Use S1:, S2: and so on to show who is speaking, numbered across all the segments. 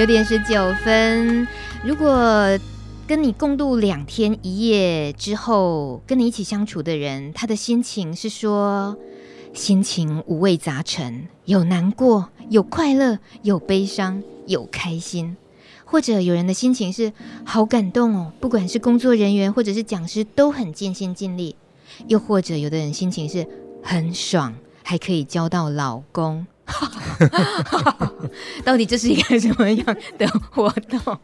S1: 九点十九分。如果跟你共度两天一夜之后，跟你一起相处的人，他的心情是说，心情五味杂陈，有难过，有快乐，有悲伤，有开心。或者有人的心情是好感动哦，不管是工作人员或者是讲师都很尽心尽力。又或者有的人心情是很爽，还可以交到老公。到底这是一个什么样的活动？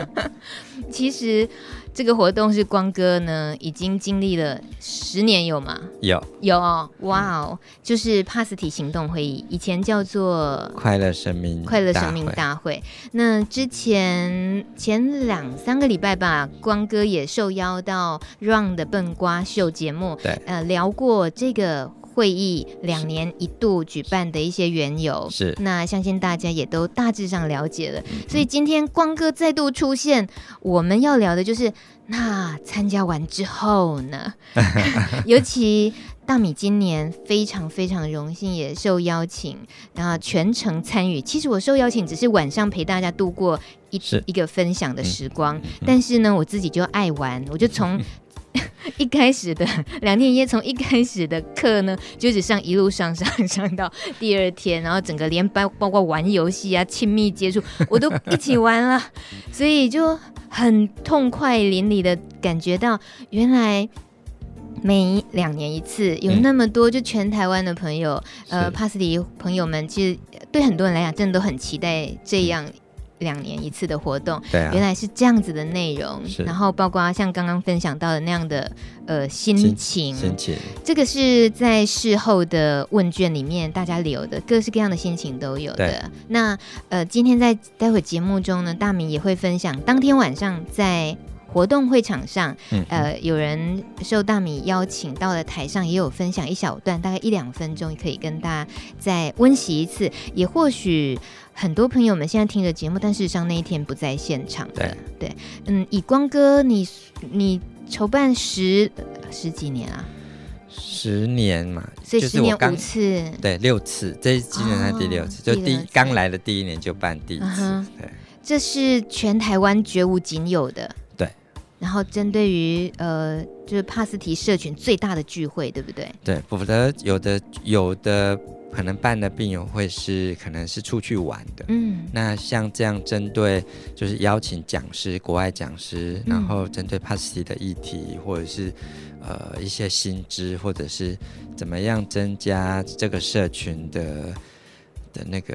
S1: 其实这个活动是光哥呢，已经经历了十年有吗？
S2: 有
S1: 有哦，哇哦，就是帕斯提行动会议，以前叫做
S2: 快乐生命
S1: 快乐生命大会。那之前前两三个礼拜吧，光哥也受邀到 Run 的笨瓜秀节目，
S2: 对，
S1: 呃，聊过这个。会议两年一度举办的一些缘由，
S2: 是
S1: 那相信大家也都大致上了解了。所以今天光哥再度出现，我们要聊的就是那参加完之后呢？尤其大米今年非常非常荣幸也受邀请，然后全程参与。其实我受邀请只是晚上陪大家度过一一个分享的时光，嗯，但是呢，我自己就爱玩，我就从。一开始的 两天一夜，从一开始的课呢，就只上一路上上上到第二天，然后整个连包包括玩游戏啊、亲密接触，我都一起玩了，所以就很痛快淋漓的感觉到，原来每两年一次有那么多，就全台湾的朋友，嗯、呃，帕斯迪朋友们，其实对很多人来讲，真的都很期待这样。两年一次的活动，
S2: 对啊，
S1: 原来是这样子的内容，然后包括像刚刚分享到的那样的呃心情，
S2: 心情，这
S1: 个是在事后的问卷里面大家留的，各式各样的心情都有的。那呃，今天在待会节目中呢，大米也会分享当天晚上在。活动会场上，呃，有人受大米邀请到了台上，也有分享一小段，大概一两分钟，可以跟大家再温习一次。也或许很多朋友们现在听着节目，但事实上那一天不在现场的。对，对，嗯，以光哥，你你筹办十十几年啊？
S2: 十年嘛，
S1: 所以十年五次，
S2: 对，六次，这今年才第六次，哦、就第刚来的第一年就办第一次。Uh-huh, 对，
S1: 这是全台湾绝无仅有的。对然后针对于呃，就是帕斯提社群最大的聚会，对不对？
S2: 对，否则有的有的可能办的病友会是可能是出去玩的。嗯，那像这样针对就是邀请讲师、国外讲师，然后针对 PASTI 的议题，或者是呃一些薪资，或者是怎么样增加这个社群的的那个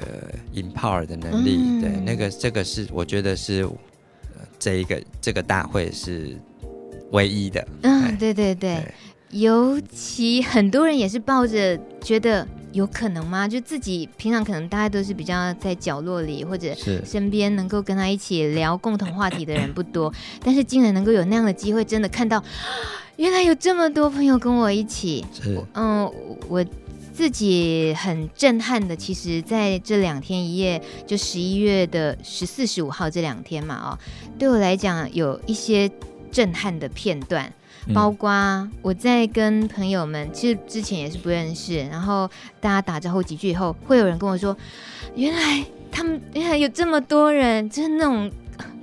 S2: empower 的能力，嗯、对，那个这个是我觉得是。这一个这个大会是唯一的，
S1: 嗯，对对对，对，尤其很多人也是抱着觉得有可能吗？就自己平常可能大家都是比较在角落里，或者身边能够跟他一起聊共同话题的人不多，但是竟然能够有那样的机会，真的看到原来有这么多朋友跟我一起，嗯，我。自己很震撼的，其实在这两天一夜，就十一月的十四、十五号这两天嘛，哦，对我来讲有一些震撼的片段，包括我在跟朋友们，其实之前也是不认识，然后大家打招呼几句以后，会有人跟我说，原来他们原来有这么多人，就是那种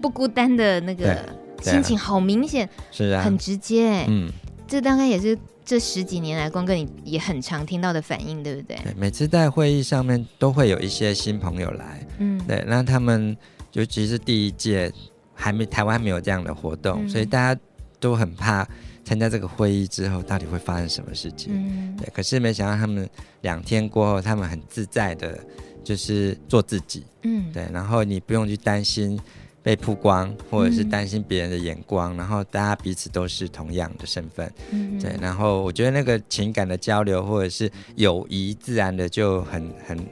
S1: 不孤单的那个心情，好明显，是啊，很直接，嗯，这大概也是。这十几年来，光哥你也很常听到的反应，对不对？
S2: 对，每次在会议上面都会有一些新朋友来，嗯，对，那他们尤其是第一届还没台湾没有这样的活动，嗯，所以大家都很怕参加这个会议之后到底会发生什么事情，嗯，对。可是没想到他们两天过后，他们很自在的，就是做自己，嗯，对，然后你不用去担心。被曝光，或者是担心别人的眼光，嗯，然后大家彼此都是同样的身份，嗯，对，然后我觉得那个情感的交流或者是友谊，自然的就很很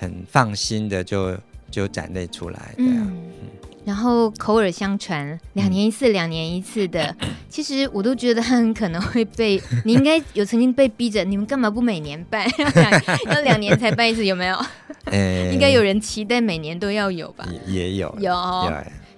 S2: 很放心的就就展露出来，对啊。嗯
S1: 然后口耳相传，两年一次，两年一次的，其实我都觉得他很可能会被你应该有曾经被逼着，你们干嘛不每年办？要两年才办一次，有没有？欸、应该有人期待每年都要有吧？
S2: 也，也有，
S1: 有，有。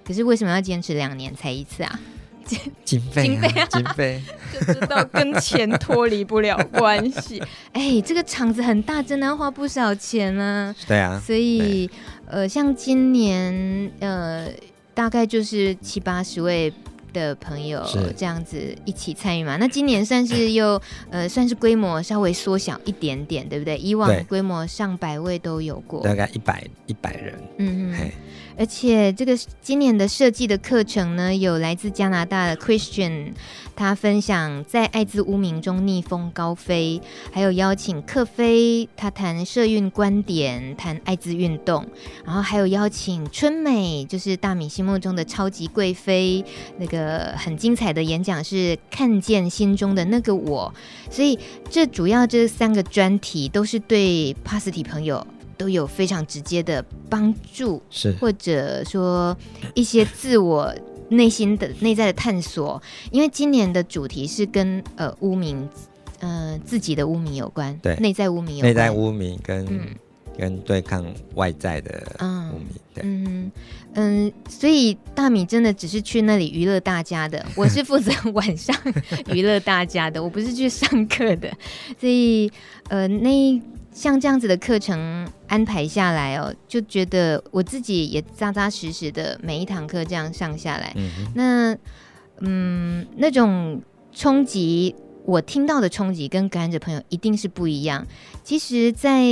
S1: 可是为什么要坚持两年才一次啊？
S2: 经费啊，经费
S1: 就知道跟钱脱离不了关系。哎，这个场子很大，真的要花不少钱呢。
S2: 对啊，
S1: 所以呃，像今年呃，大概就是七八十位的朋友这样子一起参与嘛。那今年算是又呃，算是规模稍微缩小一点点，对不对？以往规模上百位都有过，
S2: 大概一百一百人。嗯嗯。
S1: 而且这个今年的设计的课程呢，有来自加拿大的 Christian，他分享在艾滋污名中逆风高飞，还有邀请克菲，他谈社运观点，谈艾滋运动，然后还有邀请春美，就是大米心目中的超级贵妃，那个很精彩的演讲是看见心中的那个我，所以这主要这三个专题都是对帕斯提朋友。都有非常直接的帮助，
S2: 是。
S1: 或者说一些自我内心的内在的探索。因为今年的主题是跟呃污名，呃自己的污名有关，
S2: 对，
S1: 内在污名有关，
S2: 内在污名跟、嗯、跟对抗外在的污名，嗯对。嗯。
S1: 嗯，所以大米真的只是去那里娱乐大家的，我是负责晚上 娱乐大家的，我不是去上课的，所以呃那。像这样子的课程安排下来哦，就觉得我自己也扎扎实实的每一堂课这样上下来，嗯那嗯那种冲击，我听到的冲击跟感染者朋友一定是不一样。其实，在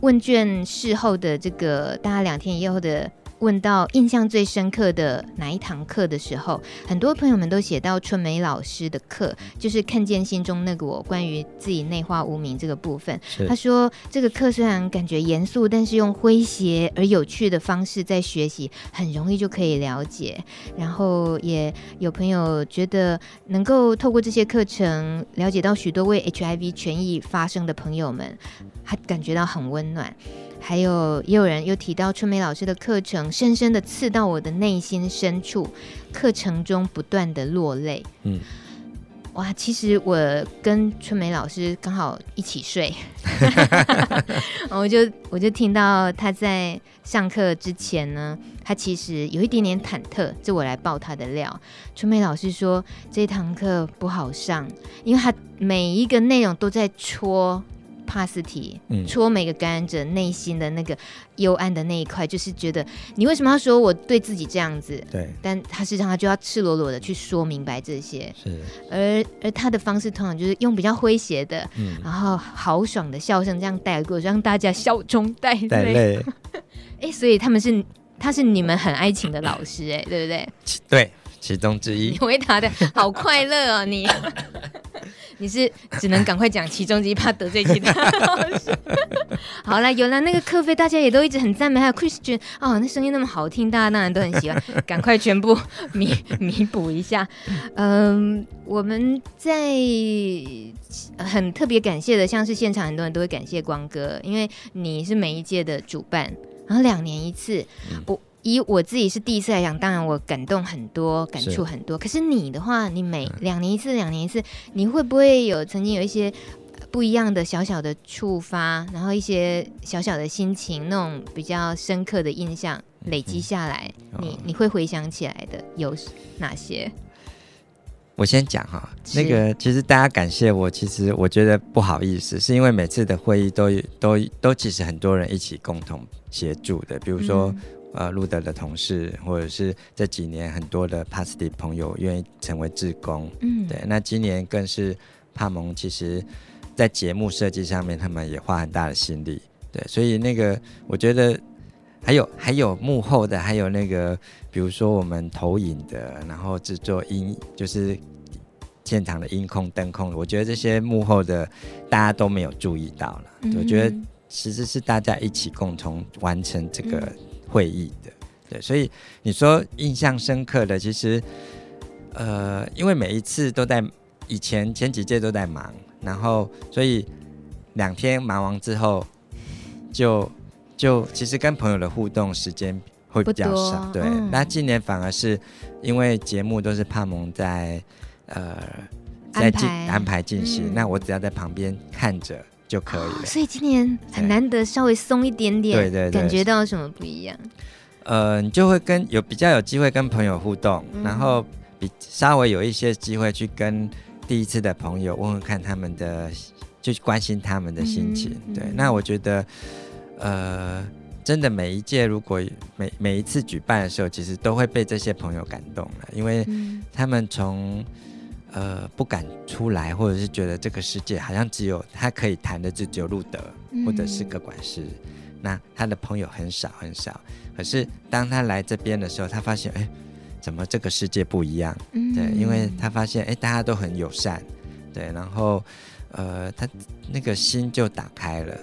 S1: 问卷事后的这个大家两天以后的。问到印象最深刻的哪一堂课的时候，很多朋友们都写到春梅老师的课，就是看见心中那个我，关于自己内化无名这个部分。他说这个课虽然感觉严肃，但是用诙谐而有趣的方式在学习，很容易就可以了解。然后也有朋友觉得能够透过这些课程了解到许多为 HIV 权益发声的朋友们，还感觉到很温暖。还有也有人又提到春梅老师的课程，深深的刺到我的内心深处，课程中不断的落泪。嗯，哇，其实我跟春梅老师刚好一起睡，我就我就听到他在上课之前呢，他其实有一点点忐忑，这我来爆他的料。春梅老师说这堂课不好上，因为他每一个内容都在戳。帕斯提戳每个感染者内心的那个幽暗的那一块，就是觉得你为什么要说我对自己这样子？
S2: 对，
S1: 但他实际上他就要赤裸裸的去说明白这些。是，而而他的方式通常就是用比较诙谐的，嗯，然后豪爽的笑声这样带过，让大家笑中带泪。哎、欸，所以他们是他是你们很爱情的老师、欸，哎，对不对？
S2: 对，其中之一。
S1: 你回答的好快乐哦，你。你是只能赶快讲其中之一，怕得罪其他老师。好了，有了那个课费，大家也都一直很赞美。还有 Christian 哦，那声音那么好听，大家当然都很喜欢。赶快全部 弥弥补一下。嗯，我们在很特别感谢的，像是现场很多人都会感谢光哥，因为你是每一届的主办，然后两年一次，我。以我自己是第一次来讲，当然我感动很多，感触很多。可是你的话，你每两年一次，两年一次，你会不会有曾经有一些不一样的小小的触发，然后一些小小的心情，那种比较深刻的印象累积下来，嗯、你你会回想起来的有哪些？
S2: 我先讲哈，那个其实大家感谢我，其实我觉得不好意思，是因为每次的会议都都都其实很多人一起共同协助的，比如说。嗯呃，路德的同事，或者是这几年很多的帕斯蒂朋友愿意成为志工，嗯，对。那今年更是帕蒙，其实，在节目设计上面，他们也花很大的心力，对。所以那个，我觉得还有还有幕后的，还有那个，比如说我们投影的，然后制作音，就是现场的音控、灯控，我觉得这些幕后的大家都没有注意到了。嗯、我觉得其实是大家一起共同完成这个。嗯会议的，对，所以你说印象深刻的，其实，呃，因为每一次都在以前前几届都在忙，然后所以两天忙完之后就，就就其实跟朋友的互动时间会比较少，对。嗯、那今年反而是因为节目都是帕蒙在呃在进安排进行，嗯、那我只要在旁边看着。就可以了，
S1: 哦，所以今年很难得稍微松一点点，
S2: 对对对，
S1: 感觉到什么不一样？
S2: 呃，你就会跟有比较有机会跟朋友互动，嗯、然后比稍微有一些机会去跟第一次的朋友问问看他们的，就关心他们的心情。嗯、对，那我觉得，呃，真的每一届如果每每一次举办的时候，其实都会被这些朋友感动了，因为他们从呃不敢出来，或者是觉得这个世界好像只有他可以谈的，就只有路德或者是个管师，那他的朋友很少很少。可是当他来这边的时候，他发现，哎。怎么这个世界不一样？对，因为他发现，哎，大家都很友善，对，然后，呃，他那个心就打开了，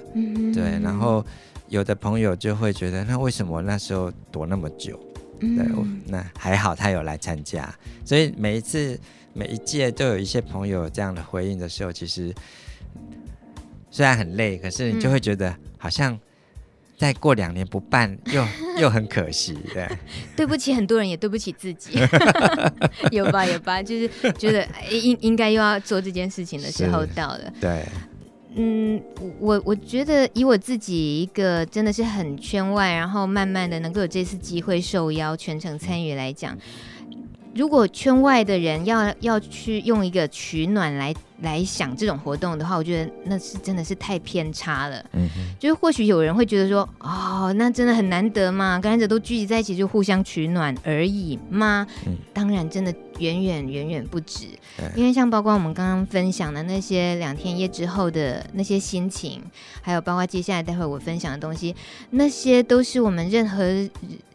S2: 对，然后有的朋友就会觉得，那为什么那时候躲那么久？对，那还好他有来参加，所以每一次每一届都有一些朋友这样的回应的时候，其实虽然很累，可是你就会觉得好像。再过两年不办，又又很可惜，对。
S1: 对不起，很多人也对不起自己，有吧有吧，就是觉得应应该又要做这件事情的时候到了。
S2: 对，
S1: 嗯，我我觉得以我自己一个真的是很圈外，然后慢慢的能够有这次机会受邀全程参与来讲，如果圈外的人要要去用一个取暖来。来想这种活动的话，我觉得那是真的是太偏差了。嗯哼，就是或许有人会觉得说，哦，那真的很难得嘛，感染者都聚集在一起就互相取暖而已嘛？嗯，当然，真的远远远远不止。因为像包括我们刚刚分享的那些两天一夜之后的那些心情，还有包括接下来待会我分享的东西，那些都是我们任何。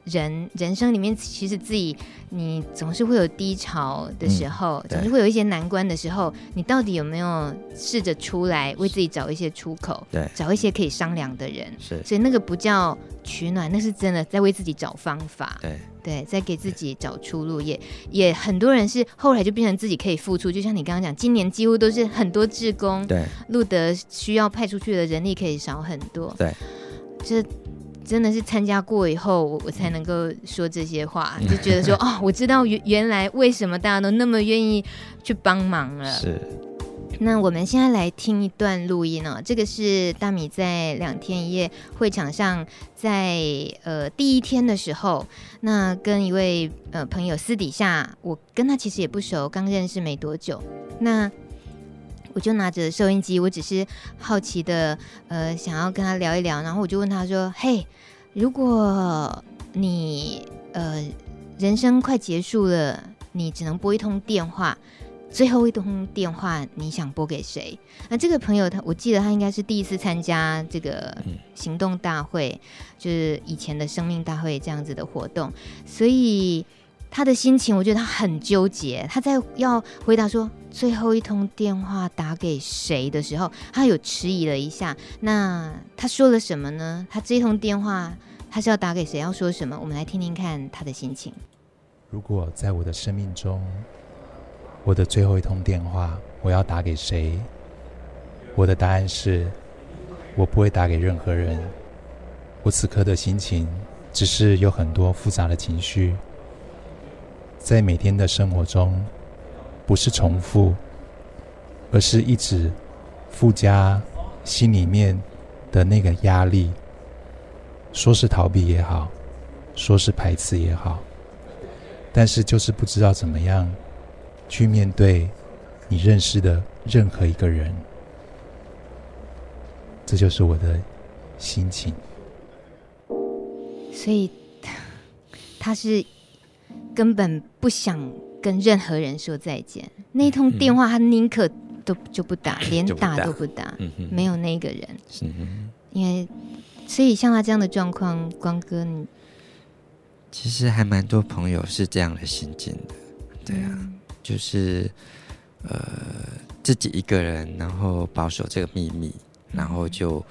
S1: 人人生里面，其实自己你总是会有低潮的时候，嗯、总是会有一些难关的时候。你到底有没有试着出来为自己找一些出口？对，找一些可以商量的人。是，所以那个不叫取暖，那是真的在为自己找方法。对，对，在给自己找出路。也也很多人是后来就变成自己可以付出。就像你刚刚讲，今年几乎都是很多志工。对，路德需要派出去的人力可以少很多。对，这。真的是参加过以后，我我才能够说这些话，就觉得说哦，我知道原原来为什么大家都那么愿意去帮忙了。是。那我们现在来听一段录音哦，这个是大米在两天一夜会场上在，在呃第一天的时候，那跟一位呃朋友私底下，我跟他其实也不熟，刚认识没多久，那。我就拿着收音机，我只是好奇的，呃，想要跟他聊一聊。然后我就问他说：“嘿，如果你呃人生快结束了，你只能拨一通电话，最后一通电话你想拨给谁？”那这个朋友他，我记得他应该是第一次参加这个行动大会，就是以前的生命大会这样子的活动，所以。他的心情，我觉得他很纠结。他在要回答说最后一通电话打给谁的时候，他有迟疑了一下。那他说了什么呢？他这一通电话他是要打给谁？要说什么？我们来听听看他的心情。
S3: 如果在我的生命中，我的最后一通电话我要打给谁？我的答案是，我不会打给任何人。我此刻的心情只是有很多复杂的情绪。在每天的生活中，不是重复，而是一直附加心里面的那个压力。说是逃避也好，说是排斥也好，但是就是不知道怎么样去面对你认识的任何一个人。这就是我的心情。
S1: 所以，他是。根本不想跟任何人说再见。那通电话，他宁可都就不打，嗯、连打都不打，没有那个人。因为所以像他这样的状况，光哥，你
S2: 其实还蛮多朋友是这样的心境的。对啊，嗯、就是呃自己一个人，然后保守这个秘密，然后就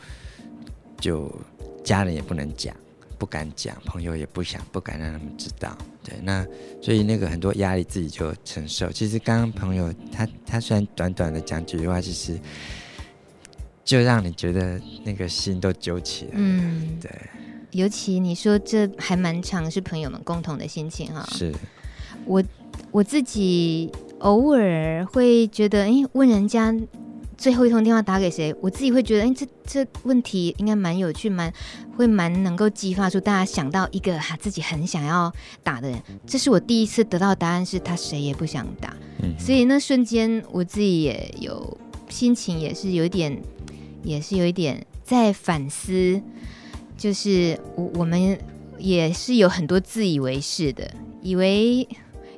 S2: 就家人也不能讲。不敢讲，朋友也不想，不敢让他们知道。对，那所以那个很多压力自己就承受。其实刚刚朋友他他虽然短短的讲几句话，其实就让你觉得那个心都揪起来。嗯，对。
S1: 尤其你说这还蛮长，是朋友们共同的心情哈。是。我我自己偶尔会觉得，哎，问人家最后一通电话打给谁？我自己会觉得，哎、欸，这这问题应该蛮有趣，蛮会蛮能够激发出大家想到一个哈自己很想要打的人。这是我第一次得到答案，是他谁也不想打。嗯，所以那瞬间我自己也有心情，也是有一点，也是有一点在反思，就是我我们也是有很多自以为是的，以为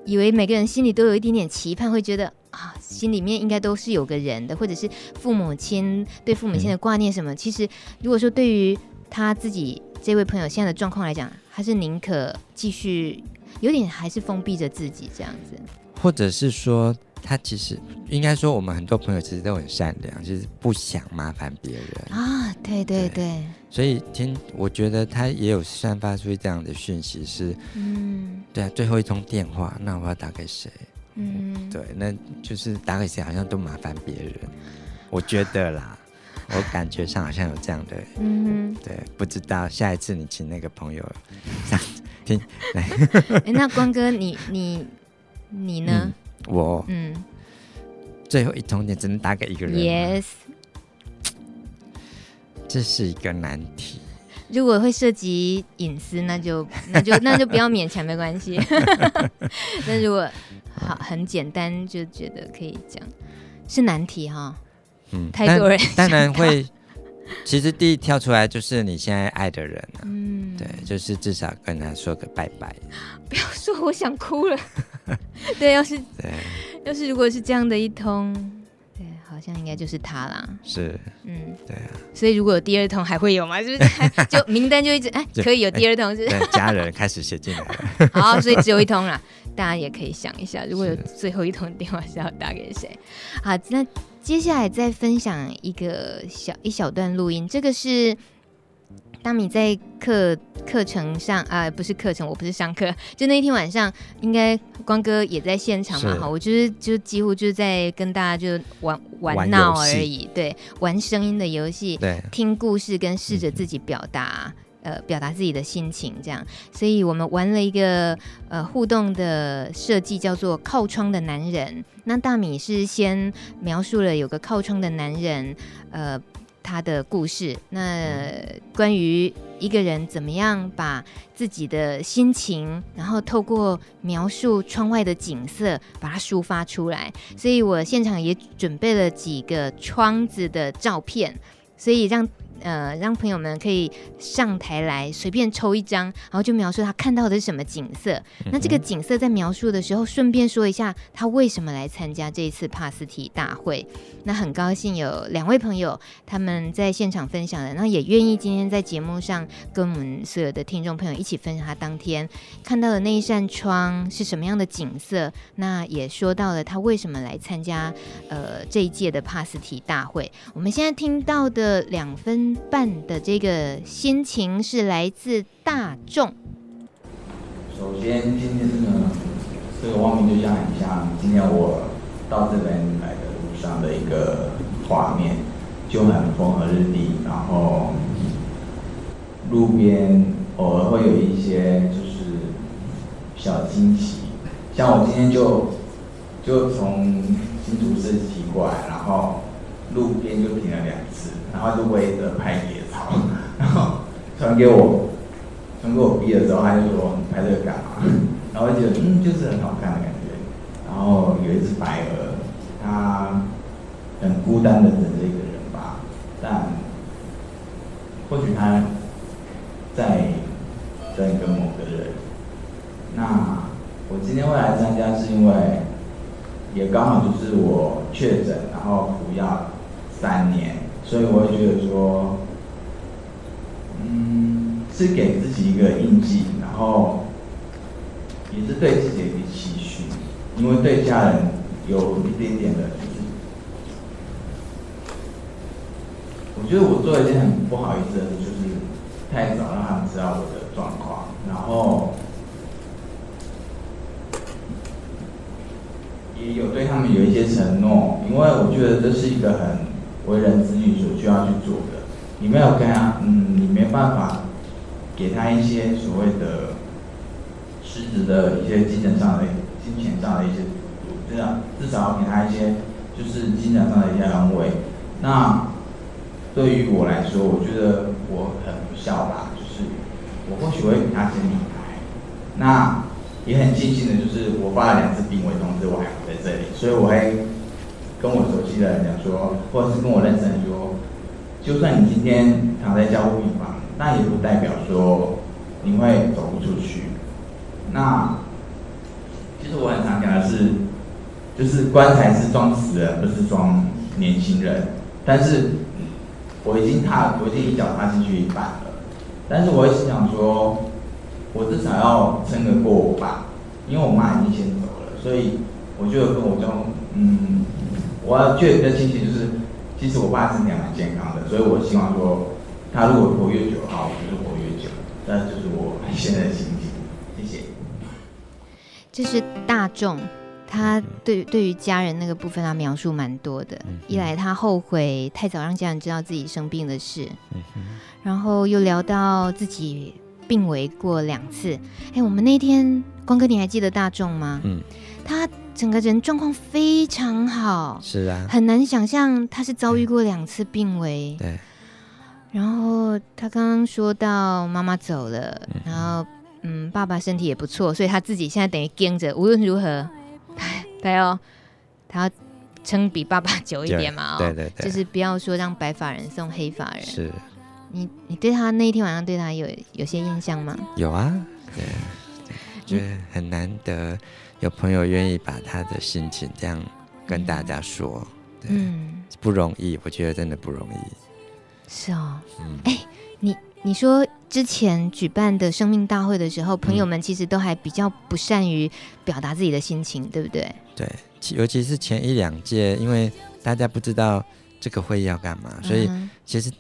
S1: 以为每个人心里都有一点点期盼，会觉得。啊，心里面应该都是有个人的，或者是父母亲对父母亲的挂念什么。嗯、其实，如果说对于他自己这位朋友现在的状况来讲，还是宁可继续有点还是封闭着自己这样子，
S2: 或者是说他其实应该说，我们很多朋友其实都很善良，就是不想麻烦别人。
S1: 啊。对对对，对，
S2: 所以听我觉得他也有散发出这样的讯息是，嗯，对啊，最后一通电话，那我要打给谁？嗯，对，那就是打给谁好像都麻烦别人，我觉得啦，我感觉上好像有这样的，嗯，对，不知道下一次你请那个朋友上听，来，
S1: 哎，那光哥你你你呢？
S2: 嗯、我嗯，最后一通电只能打给一个人
S1: ，yes，
S2: 这是一个难题。
S1: 如果会涉及隐私，那就 那就那就不要勉强，没关系。那如果好很简单，就觉得可以讲，是难题哈。嗯，太多人
S2: 当然会。其实第一跳出来就是你现在爱的人啊，嗯，对，就是至少跟他说个拜拜。
S1: 不要说，我想哭了。对，要是对，要是如果是这样的一通。对好像应该就是他啦，
S2: 是，嗯，对啊，
S1: 所以如果有第二通还会有吗？是不是？就名单就一直哎，可以有第二通，是是？
S2: 家人开始写进来了，
S1: 好，所以只有一通啦。大家也可以想一下，如果有最后一通电话是要打给谁？好，那接下来再分享一个小一小段录音，这个是。当你在课课程上啊、呃，不是课程，我不是上课，就那一天晚上，应该光哥也在现场嘛，哈，我就是就几乎就是在跟大家就玩玩闹而已，对，玩声音的游戏，对，听故事跟试着自己表达、嗯，呃，表达自己的心情这样，所以我们玩了一个呃互动的设计，叫做靠窗的男人。那大米是先描述了有个靠窗的男人，呃。他的故事，那关于一个人怎么样把自己的心情，然后透过描述窗外的景色，把它抒发出来。所以我现场也准备了几个窗子的照片，所以让。呃，让朋友们可以上台来随便抽一张，然后就描述他看到的是什么景色。嗯、那这个景色在描述的时候，顺便说一下他为什么来参加这一次帕斯提大会。那很高兴有两位朋友他们在现场分享的，那也愿意今天在节目上跟我们所有的听众朋友一起分享他当天看到的那一扇窗是什么样的景色。那也说到了他为什么来参加呃这一届的帕斯提大会。我们现在听到的两分。办的这个心情是来自大众。
S4: 首先，今天呢，这个汪明就像很像今天我到这边来的路上的一个画面，就很风和日丽，然后路边偶尔会有一些就是小惊喜，像我今天就就从新竹市骑过来，然后路边就停了两次。然后就围着拍野草，然后传给我，传给我 B 的时候，他就说：“你拍这个干嘛？”然后我就觉得嗯，就是很好看的感觉。然后有一只白鹅，它很孤单的等着一个人吧，但或许他在在跟某个人。那我今天会来参加，是因为也刚好就是我确诊，然后服药三年。所以我会觉得说，嗯，是给自己一个印记，然后也是对自己的一个期许，因为对家人有一点点的，我觉得我做一件很不好意思的事，就是太早让他们知道我的状况，然后也有对他们有一些承诺，因为我觉得这是一个很。为人子女所需要去做的，你没有跟他，嗯，你没办法给他一些所谓的实质的一些精神上的、金钱上的一些，这样至少要给他一些就是精神上的一些安慰。那对于我来说，我觉得我很不孝吧，就是我或许会给他一些名牌。那也很庆幸的就是我发了两次病危通知，我还不在这里，所以我会跟我熟悉的人讲说，或者是跟我认识的人说，就算你今天躺在加护病房，那也不代表说你会走不出去。那其实我很常讲的是，就是棺材是装死人，不是装年轻人。但是我已经踏，我已经一脚踏进去一半了。但是我也是想说。我至少要撑得过我爸，因为我妈已经先走了，所以我就有跟我说，嗯，我要觉得比较庆幸就是，其实我爸身体还蛮健康的，所以我希望说，他如果活越久好，我就是活越久，那就是我现在的心情。谢谢。
S1: 这是大众，他对对于家人那个部分，他描述蛮多的。一来他后悔太早让家人知道自己生病的事，然后又聊到自己。病危过两次，哎、欸，我们那天光哥，你还记得大众吗？嗯，他整个人状况非常好，
S2: 是啊，
S1: 很难想象他是遭遇过两次病危。
S2: 对，
S1: 然后他刚刚说到妈妈走了，嗯、然后嗯，爸爸身体也不错，所以他自己现在等于跟着，无论如何，他要他要撑比爸爸久一点嘛，哦，
S2: 对对对，
S1: 就是不要说让白发人送黑发人，
S2: 是。
S1: 你你对他那一天晚上对他有有些印象吗？
S2: 有啊，对，觉得很难得有朋友愿意把他的心情这样跟大家说，对，嗯，不容易，我觉得真的不容易。
S1: 是哦，嗯，哎，你你说之前举办的生命大会的时候，朋友们其实都还比较不善于表达自己的心情，对不对？
S2: 对，尤其是前一两届，因为大家不知道这个会议要干嘛，所以其实。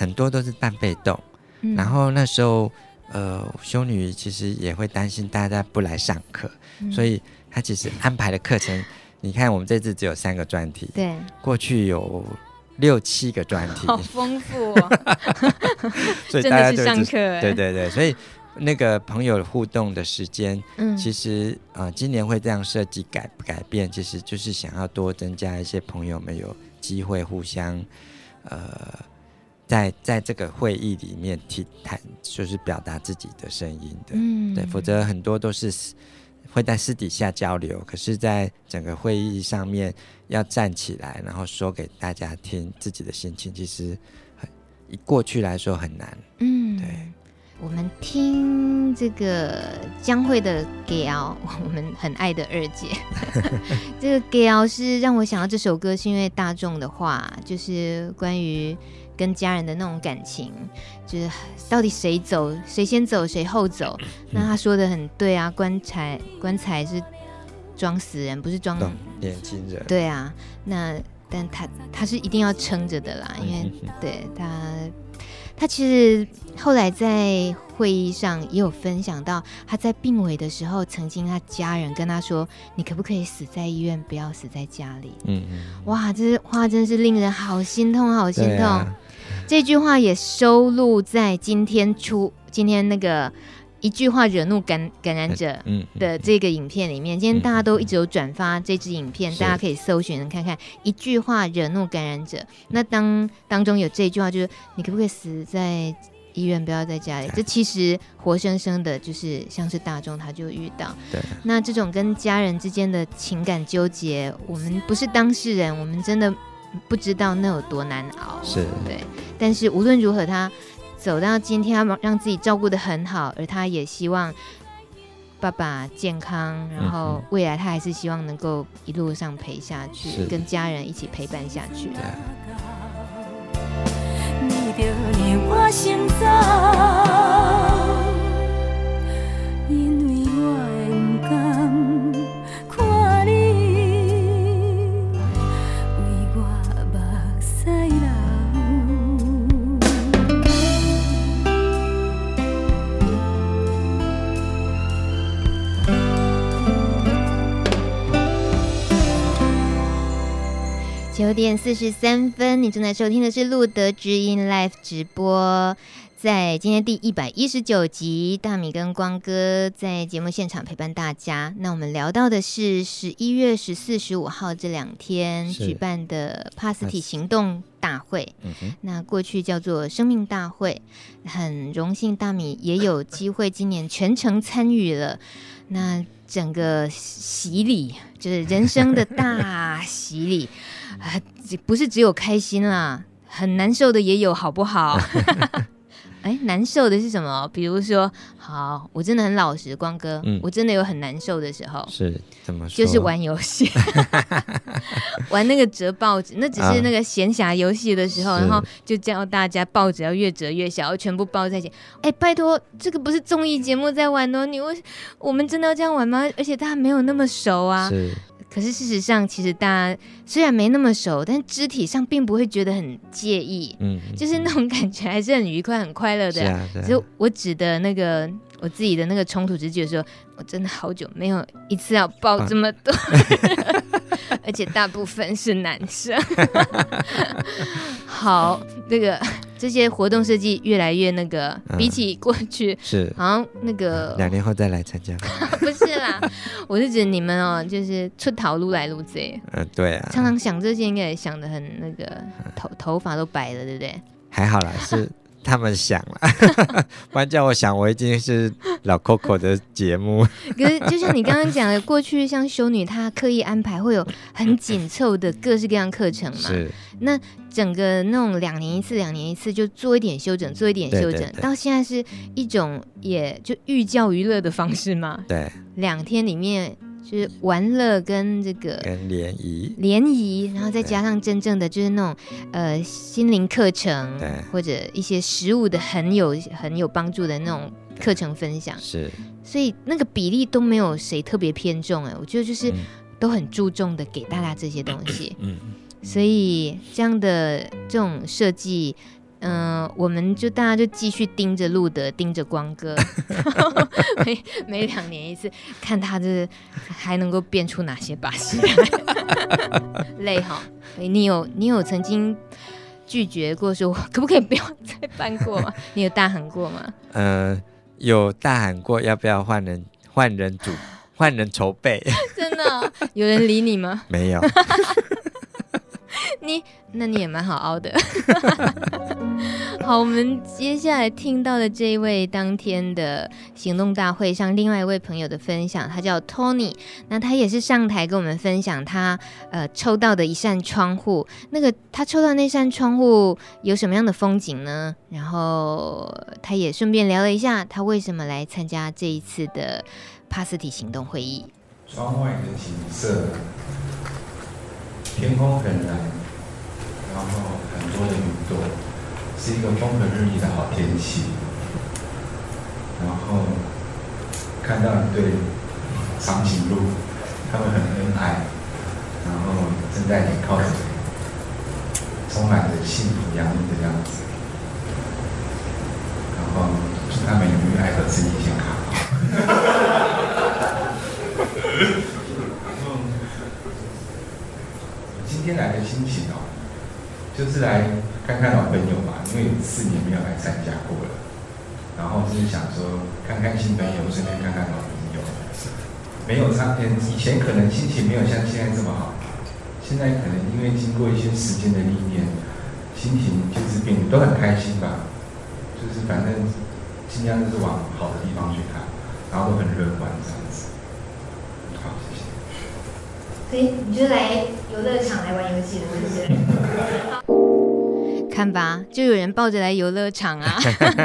S2: 很多都是半被动，嗯、然后那时候，呃，修女其实也会担心大家不来上课，嗯、所以她其实安排的课程，你看我们这次只有三个专题，
S1: 对，
S2: 过去有六七个专题，
S1: 好丰富哦，所以大家就上课，
S2: 对对对，所以那个朋友互动的时间，嗯，其实啊、呃，今年会这样设计改改变，其实就是想要多增加一些朋友们有机会互相，呃。在在这个会议里面提谈，就是表达自己的声音的，嗯，对，否则很多都是会在私底下交流，可是，在整个会议上面要站起来，然后说给大家听自己的心情，其实很以过去来说很难，嗯，对。
S1: 我们听这个江蕙的 Gail，我们很爱的二姐，这个 Gail 是让我想到这首歌，是因为大众的话，就是关于。跟家人的那种感情，就是到底谁走，谁先走，谁后走？那他说的很对啊，棺材棺材是装死人，不是装
S2: 年轻人。
S1: 对啊，那但他他是一定要撑着的啦，因为对他他其实后来在会议上也有分享到，他在病危的时候，曾经他家人跟他说：“你可不可以死在医院，不要死在家里？”嗯嗯，哇，这话真是令人好心痛，好心痛。这句话也收录在今天出今天那个一句话惹怒感感染者的这个影片里面。今天大家都一直有转发这支影片，大家可以搜寻看看一句话惹怒感染者。那当当中有这句话，就是你可不可以死在医院，不要在家里？这其实活生生的，就是像是大众他就遇到。那这种跟家人之间的情感纠结，我们不是当事人，我们真的。不知道那有多难熬，
S2: 是
S1: 对。但是无论如何，他走到今天，他让自己照顾得很好，而他也希望爸爸健康，然后未来他还是希望能够一路上陪下去，跟家人一起陪伴下去。九点四十三分，你正在收听的是路德知音 Live 直播。在今天第一百一十九集，大米跟光哥在节目现场陪伴大家。那我们聊到的是十一月十四、十五号这两天举办的帕斯提行动大会。那过去叫做生命大会，很荣幸大米也有机会今年全程参与了。那整个洗礼就是人生的大洗礼啊，不是只有开心啦，很难受的也有，好不好？哎，难受的是什么？比如说，好，我真的很老实，光哥，嗯、我真的有很难受的时候，
S2: 是怎么说？
S1: 就是玩游戏，玩那个折报纸，那只是那个闲暇游戏的时候，啊、然后就教大家报纸要越折越小，要全部包在一起。哎，拜托，这个不是综艺节目在玩哦，你为我们真的要这样玩吗？而且大家没有那么熟啊。是。可是事实上，其实大家虽然没那么熟，但肢体上并不会觉得很介意，嗯，就是那种感觉还是很愉快、很快乐的。是啊，是啊。所以我指的那个我自己的那个冲突直觉的时候，我真的好久没有一次要抱这么多，啊、而且大部分是男生。好，那个。这些活动设计越来越那个，嗯、比起过去 是好像那个
S2: 两年后再来参加，
S1: 不是啦，我是觉得你们哦，就是出逃路来路贼，
S2: 嗯，对啊，
S1: 常常想这些应该也想的很那个，头头发都白了，对不对？
S2: 还好啦，是。他们想了，不然叫我想，我已经是老 Coco 的节目。
S1: 可是，就像你刚刚讲的，过去像修女，她刻意安排会有很紧凑的各式各样课程嘛。是。那整个那种两年一次、两年一次，就做一点修整，做一点修整，对对对，到现在是一种也就寓教于乐的方式嘛。对。两天里面。就是玩乐跟这个
S2: 跟联谊，
S1: 联谊，然后再加上真正的就是那种呃心灵课程，对，或者一些实物的很有很有帮助的那种课程分享，是，所以那个比例都没有谁特别偏重哎，我觉得就是都很注重的给大家这些东西，嗯，所以这样的这种设计。嗯、呃，我们就大家就继续盯着路德，盯着光哥，每每两年一次，看他这还能够变出哪些把戏来。累哈，你有你有曾经拒绝过说，可不可以不要再办过吗？你有大喊过吗？
S2: 呃，有大喊过，要不要换人换人组换人筹备？
S1: 真的、哦、有人理你吗？
S2: 没有。
S1: 你那你也蛮好凹的。好，我们接下来听到的这一位当天的行动大会上另外一位朋友的分享，他叫 Tony，那他也是上台跟我们分享他呃抽到的一扇窗户，那个他抽到那扇窗户有什么样的风景呢？然后他也顺便聊了一下他为什么来参加这一次的帕斯提行动会议。
S5: 窗外的景色。天空很蓝，然后很多的云朵，是一个风和日丽的好天气。然后看到一对长颈鹿，他们很恩爱，然后正在你靠着，充满着幸福洋溢的样子。然后他们永远爱和身体健康。今天来的心情哦，就是来看看老朋友嘛，因为四年没有来参加过了，然后就是想说看看新朋友，顺便看看老朋友。没有差，以前可能心情没有像现在这么好，现在可能因为经过一些时间的历练，心情就是变得都很开心吧，就是反正尽量就是往好的地方去看，然后都很乐观这样子。好，谢谢。
S1: 可以，你就来游乐场来玩游戏的，是不是？看吧，就有人抱着来游乐场啊！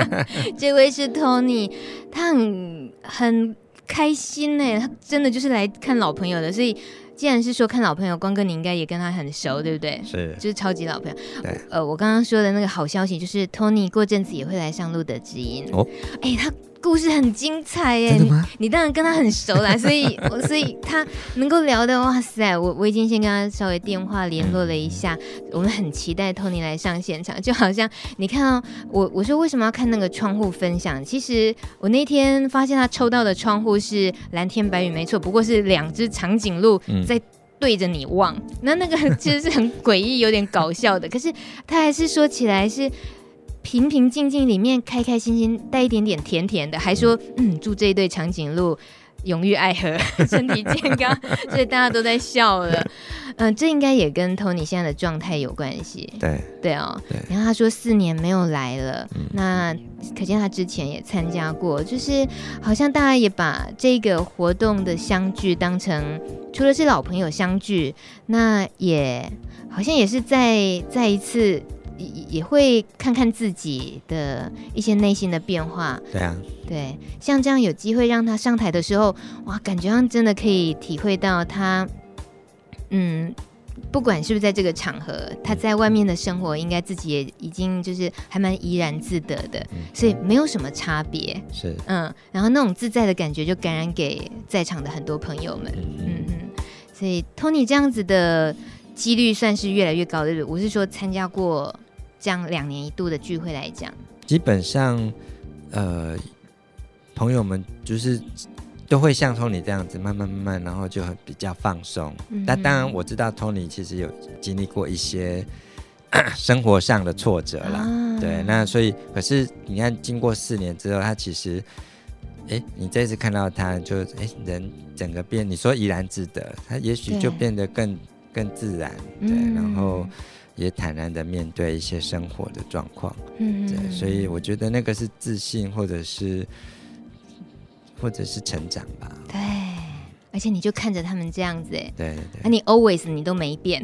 S1: 这位是 Tony，他很很开心呢，他真的就是来看老朋友的。所以，既然是说看老朋友，光哥你应该也跟他很熟，对不对？是，就是超级老朋友。对，呃，我刚刚说的那个好消息就是 Tony 过阵子也会来上路的知音哦。哎，他。故事很精彩耶！你你当然跟他很熟啦，所以我 所以他能够聊的，哇塞！我我已经先跟他稍微电话联络了一下，我们很期待 Tony 来上现场。就好像你看到我我说为什么要看那个窗户分享？其实我那天发现他抽到的窗户是蓝天白云，没错，不过是两只长颈鹿在对着你望。那那个其实是很诡异、有点搞笑的，可是他还是说起来是。平平静静里面开开心心，带一点点甜甜的，还说嗯，祝这一对长颈鹿永浴爱河，身体健康，所以大家都在笑了。嗯、呃，这应该也跟 Tony 现在的状态有关系。
S2: 对。
S1: 对哦，然后他说四年没有来了，嗯、那可见他之前也参加过，就是好像大家也把这个活动的相聚当成除了是老朋友相聚，那也好像也是在再一次也也会看看自己的一些内心的变化。
S2: 对啊，
S1: 对，像这样有机会让他上台的时候，哇，感觉上真的可以体会到他。嗯，不管是不是在这个场合，他在外面的生活，应该自己也已经就是还蛮怡然自得的，嗯、所以没有什么差别。
S2: 是，
S1: 嗯，然后那种自在的感觉就感染给在场的很多朋友们。嗯嗯，嗯，所以 Tony 这样子的几率算是越来越高的。我是说，参加过这样两年一度的聚会来讲，
S2: 基本上，呃，朋友们就是。都会像 Tony 这样子，慢慢慢慢，然后就很比较放松。嗯、但当然我知道 Tony 其实有经历过一些 生活上的挫折啦。啊、对，那所以可是你看，经过四年之后，他其实，哎，你这次看到他就，哎，人整个变，你说怡然自得，他也许就变得更更自然，对，嗯、然后也坦然的面对一些生活的状况。嗯，对，所以我觉得那个是自信，或者是。或者是成长吧。
S1: 对，而且你就看着他们这样子，哎，
S2: 对对。
S1: 那你 always 你都没变，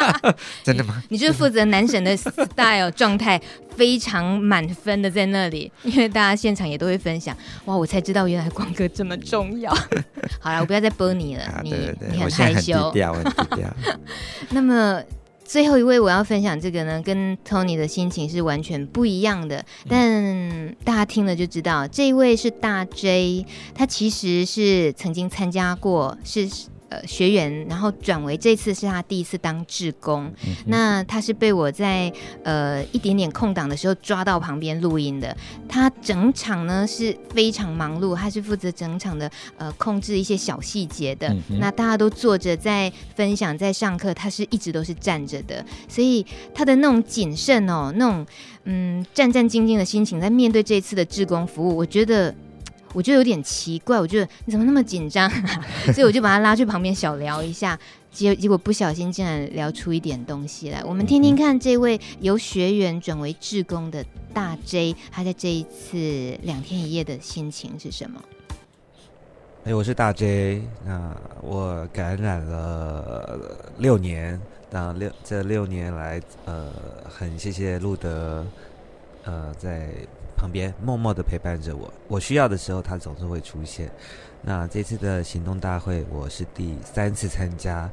S2: 真的吗？
S1: 你就是负责男神的 style 状态非常满分的在那里，因为大家现场也都会分享。哇，我才知道原来光哥这么重要。好了，我不要再播你了，你你很害羞，
S2: 低调，很低调。
S1: 那么。最后一位我要分享这个呢，跟 Tony 的心情是完全不一样的，但大家听了就知道，这一位是大 J，他其实是曾经参加过，是。呃，学员，然后转为这次是他第一次当志工，嗯、那他是被我在呃一点点空档的时候抓到旁边录音的。他整场呢是非常忙碌，他是负责整场的呃控制一些小细节的。嗯、那大家都坐着在分享，在上课，他是一直都是站着的，所以他的那种谨慎哦，那种嗯战战兢兢的心情，在面对这次的志工服务，我觉得。我就有点奇怪，我觉得你怎么那么紧张啊？所以我就把他拉去旁边小聊一下，结结果不小心竟然聊出一点东西来。我们听听看，这位由学员转为志工的大 J，他在这一次两天一夜的心情是什么？
S6: 哎，我是大 J，那我感染了六年，那六这六年来，呃，很谢谢路德，呃，在。旁边默默的陪伴着我，我需要的时候他总是会出现。那这次的行动大会我是第三次参加，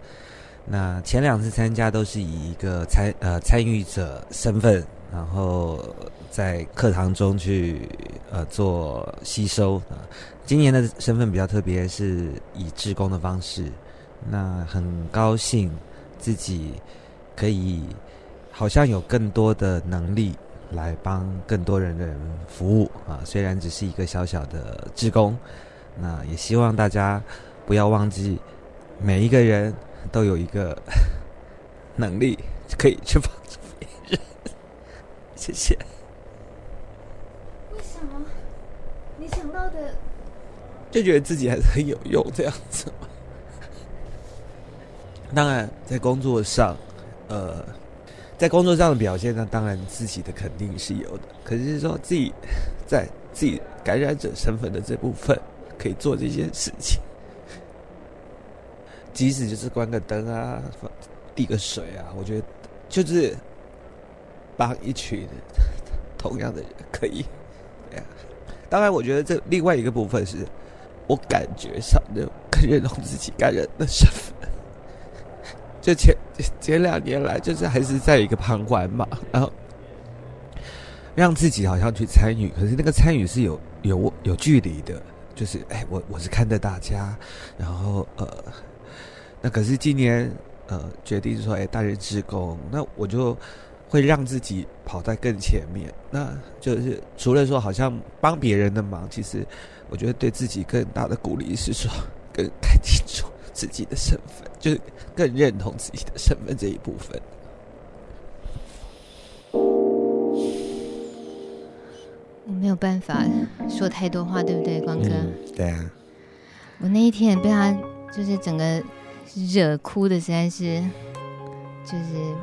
S6: 那前两次参加都是以一个参呃参与者身份，然后在课堂中去呃做吸收。今年的身份比较特别，是以志工的方式。那很高兴自己可以好像有更多的能力。来帮更多人的人服务啊！虽然只是一个小小的职工，那也希望大家不要忘记，每一个人都有一个 能力可以去帮助别人。谢谢。
S1: 为什么？你想到的
S6: 就觉得自己还是很有用这样子吗？当然，在工作上，呃。在工作上的表现呢，当然自己的肯定是有的。可是说自己在自己感染者身份的这部分，可以做这件事情，即使就是关个灯啊，递个水啊，我觉得就是帮一群同样的人可以。当然，我觉得这另外一个部分是我感觉上的更认同自己感染的身份。就前前两年来，就是还是在一个旁观嘛，然后让自己好像去参与，可是那个参与是有有有距离的，就是哎，我我是看着大家，然后呃，那可是今年呃决定说哎，担任志工，那我就会让自己跑在更前面，那就是除了说好像帮别人的忙，其实我觉得对自己更大的鼓励是说更看 清楚。自己的身份，就是更认同自己的身份这一部分。
S1: 我没有办法说太多话，对不对，光哥？
S2: 嗯、对啊。
S1: 我那一天被他就是整个惹哭的，实在是就是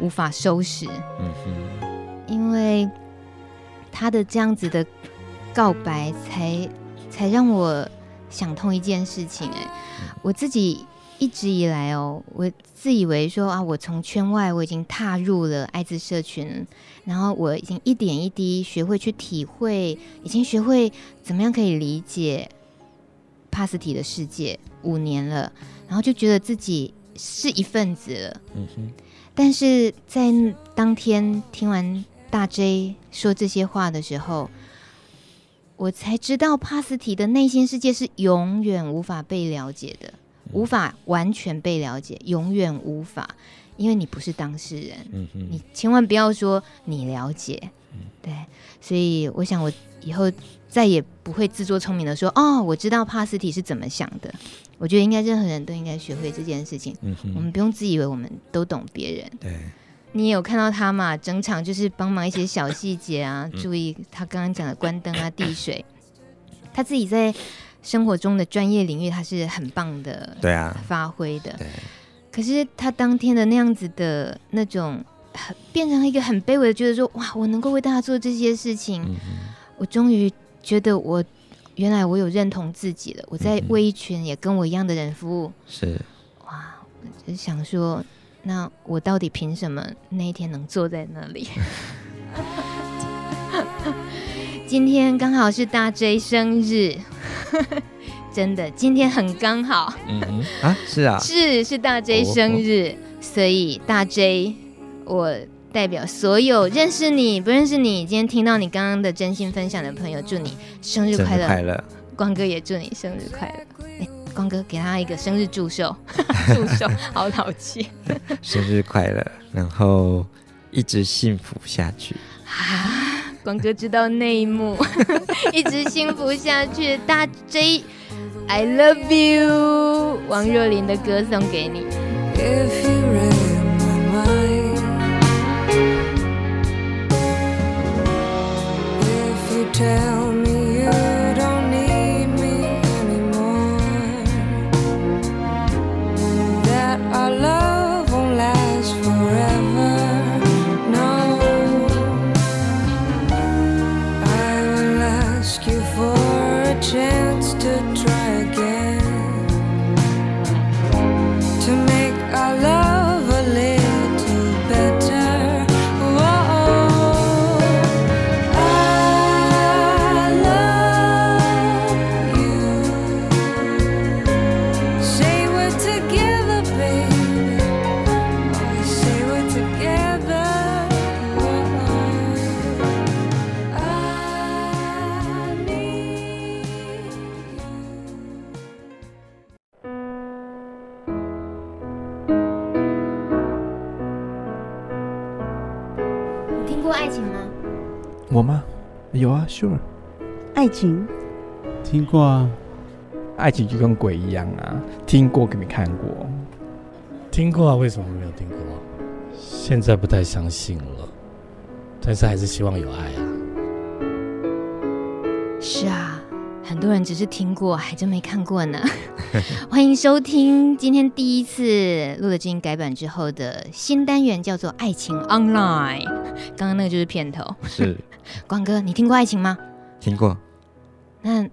S1: 无法收拾。嗯哼。因为他的这样子的告白才，才才让我想通一件事情。哎，我自己。一直以来哦，我自以为说啊，我从圈外我已经踏入了艾滋社群，然后我已经一点一滴学会去体会，已经学会怎么样可以理解帕斯提的世界五年了，然后就觉得自己是一份子了。嗯哼。但是在当天听完大 J 说这些话的时候，我才知道帕斯提的内心世界是永远无法被了解的。无法完全被了解，永远无法，因为你不是当事人。你千万不要说你了解。嗯，对，所以我想我以后再也不会自作聪明的说哦，我知道帕斯提是怎么想的。我觉得应该任何人都应该学会这件事情。我们不用自以为我们都懂别人。对，你也有看到他嘛？整场就是帮忙一些小细节啊，嗯、注意他刚刚讲的关灯啊、递水，他自己在。生活中的专业领域，他是很棒的，对啊，发挥的。对，可是他当天的那样子的那种，变成一个很卑微的，觉得说，哇，我能够为大家做这些事情，嗯、我终于觉得我原来我有认同自己了，我在为一群也跟我一样的人服务。是，哇，我就想说，那我到底凭什么那一天能坐在那里？今天刚好是大 J 生日。真的，今天很刚好。嗯嗯啊，是啊，是是大 J 生日，哦哦，所以大 J，我代表所有认识你不认识你，今天听到你刚刚的真心分享的朋友，祝你生日快乐！快乐！光哥也祝你生日快乐！哎，光哥给他一个生日祝寿，祝寿好老气。
S2: 生日快乐，然后一直幸福下去。
S1: 啊光哥知道内幕，一直幸福下去。大 J，I love you。王若琳的歌送给你。If you read my mind, if you tell
S7: Sure，爱情。听过啊，爱情就跟鬼一样啊，听过可没看过，
S8: 听过啊，为什么没有听过？现在不太相信了，但是还是希望有爱啊。
S1: 是啊，很多人只是听过，还真没看过呢。欢迎收听今天第一次《路德之音》改版之后的新单元，叫做《爱情 Online》。刚刚那个就是片头。是。光哥，你听过爱情吗？
S2: 听过。
S1: 那，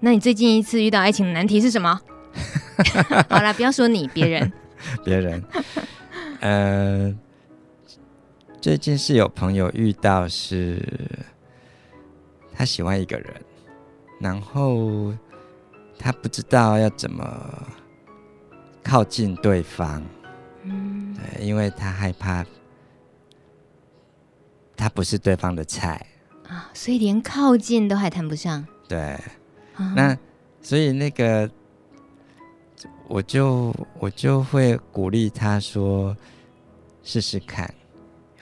S1: 那你最近一次遇到爱情的难题是什么？好啦，不要说你，别人。
S2: 别人。呃，最近是有朋友遇到是，他喜欢一个人，然后他不知道要怎么靠近对方。嗯。对，因为他害怕，他不是对方的菜。
S1: 啊，所以连靠近都还谈不上。
S2: 对，啊、那所以那个，我就我就会鼓励他说，试试看，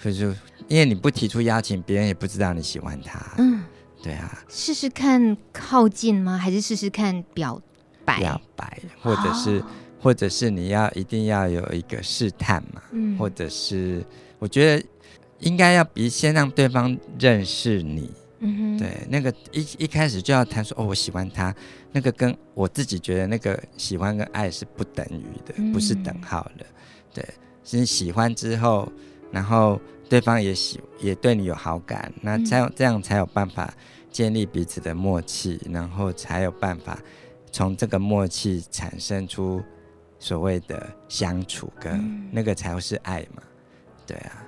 S2: 就是因为你不提出邀请，别人也不知道你喜欢他。嗯，对啊，
S1: 试试看靠近吗？还是试试看表白？
S2: 表白，或者是、哦、或者是你要一定要有一个试探嘛？嗯，或者是我觉得。应该要比先让对方认识你，嗯哼，对，那个一一开始就要谈说哦，我喜欢他，那个跟我自己觉得那个喜欢跟爱是不等于的，嗯、不是等号的。对，是喜欢之后，然后对方也喜也对你有好感，那才有、嗯、这样才有办法建立彼此的默契，然后才有办法从这个默契产生出所谓的相处，跟那个才会是爱嘛。对啊，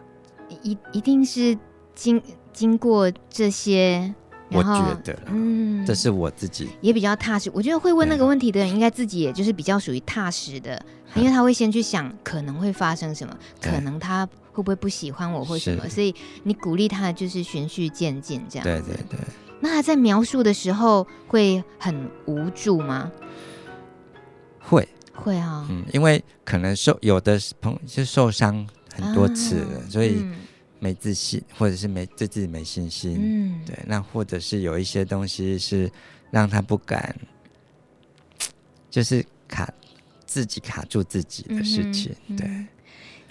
S1: 一一定是经经过这些，
S2: 我觉得，嗯，这是我自己
S1: 也比较踏实。我觉得会问那个问题的人，应该自己也就是比较属于踏实的，因为他会先去想可能会发生什么，可能他会不会不喜欢我或什么，所以你鼓励他就是循序渐进这样。
S2: 对对对。
S1: 那他在描述的时候会很无助吗？
S2: 会
S1: 会啊，
S2: 嗯，因为可能受有的朋友是受伤。很多次了，啊、所以没自信，嗯、或者是没对自己没信心，嗯，对，那或者是有一些东西是让他不敢，就是卡自己卡住自己的事情，嗯、对，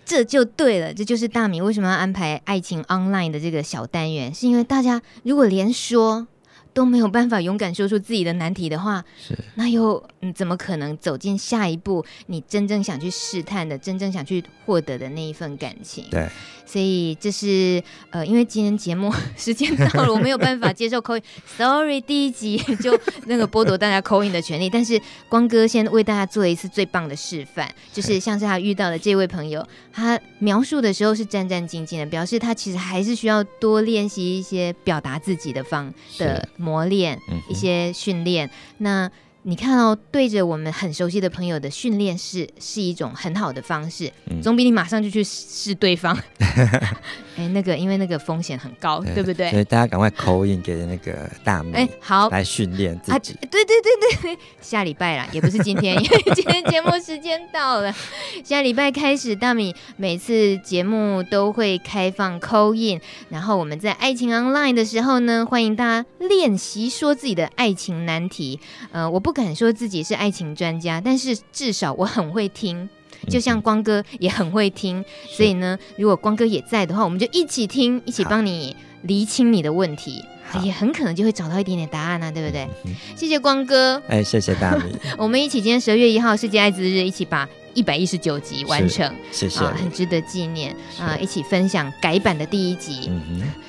S1: 这就对了，这就是大米为什么要安排爱情 online 的这个小单元，是因为大家如果连说。都没有办法勇敢说出自己的难题的话，是那又嗯怎么可能走进下一步？你真正想去试探的，真正想去获得的那一份感情。
S2: 对，
S1: 所以这是呃，因为今天节目 时间到了，我没有办法接受 call in，sorry，第一集 就那个剥夺大家 call in 的权利。但是光哥先为大家做一次最棒的示范，就是像是他遇到的这位朋友，他描述的时候是战战兢兢的，表示他其实还是需要多练习一些表达自己的方的。磨练一些训练，那你看哦，对着我们很熟悉的朋友的训练是是一种很好的方式，嗯、总比你马上就去试对方。哎，那个因为那个风险很高，对，对不对？
S2: 所以大家赶快 call in 给那个大米，哎，好，来训练自己。
S1: 啊、对对对对，下礼拜啦，也不是今天，因为 今天节目时间到了，下礼拜开始，大米每次节目都会开放 call in，然后我们在爱情 online 的时候呢，欢迎大家练习说自己的爱情难题。呃，我不敢说自己是爱情专家，但是至少我很会听。就像光哥也很会听，所以呢，如果光哥也在的话，我们就一起听，一起帮你厘清你的问题，也很可能就会找到一点点答案呢、啊，对不对？谢谢光哥，
S2: 哎，谢谢大米，
S1: 我们一起今天十二月一号世界艾滋日，一起把一百一十九集完成，
S2: 谢谢，
S1: 啊，很值得纪念啊，一起分享改版的第一集，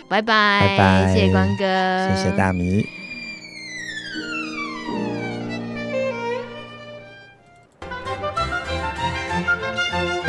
S1: 拜拜，
S2: 拜拜，
S1: 谢谢光哥，
S2: 谢谢大米。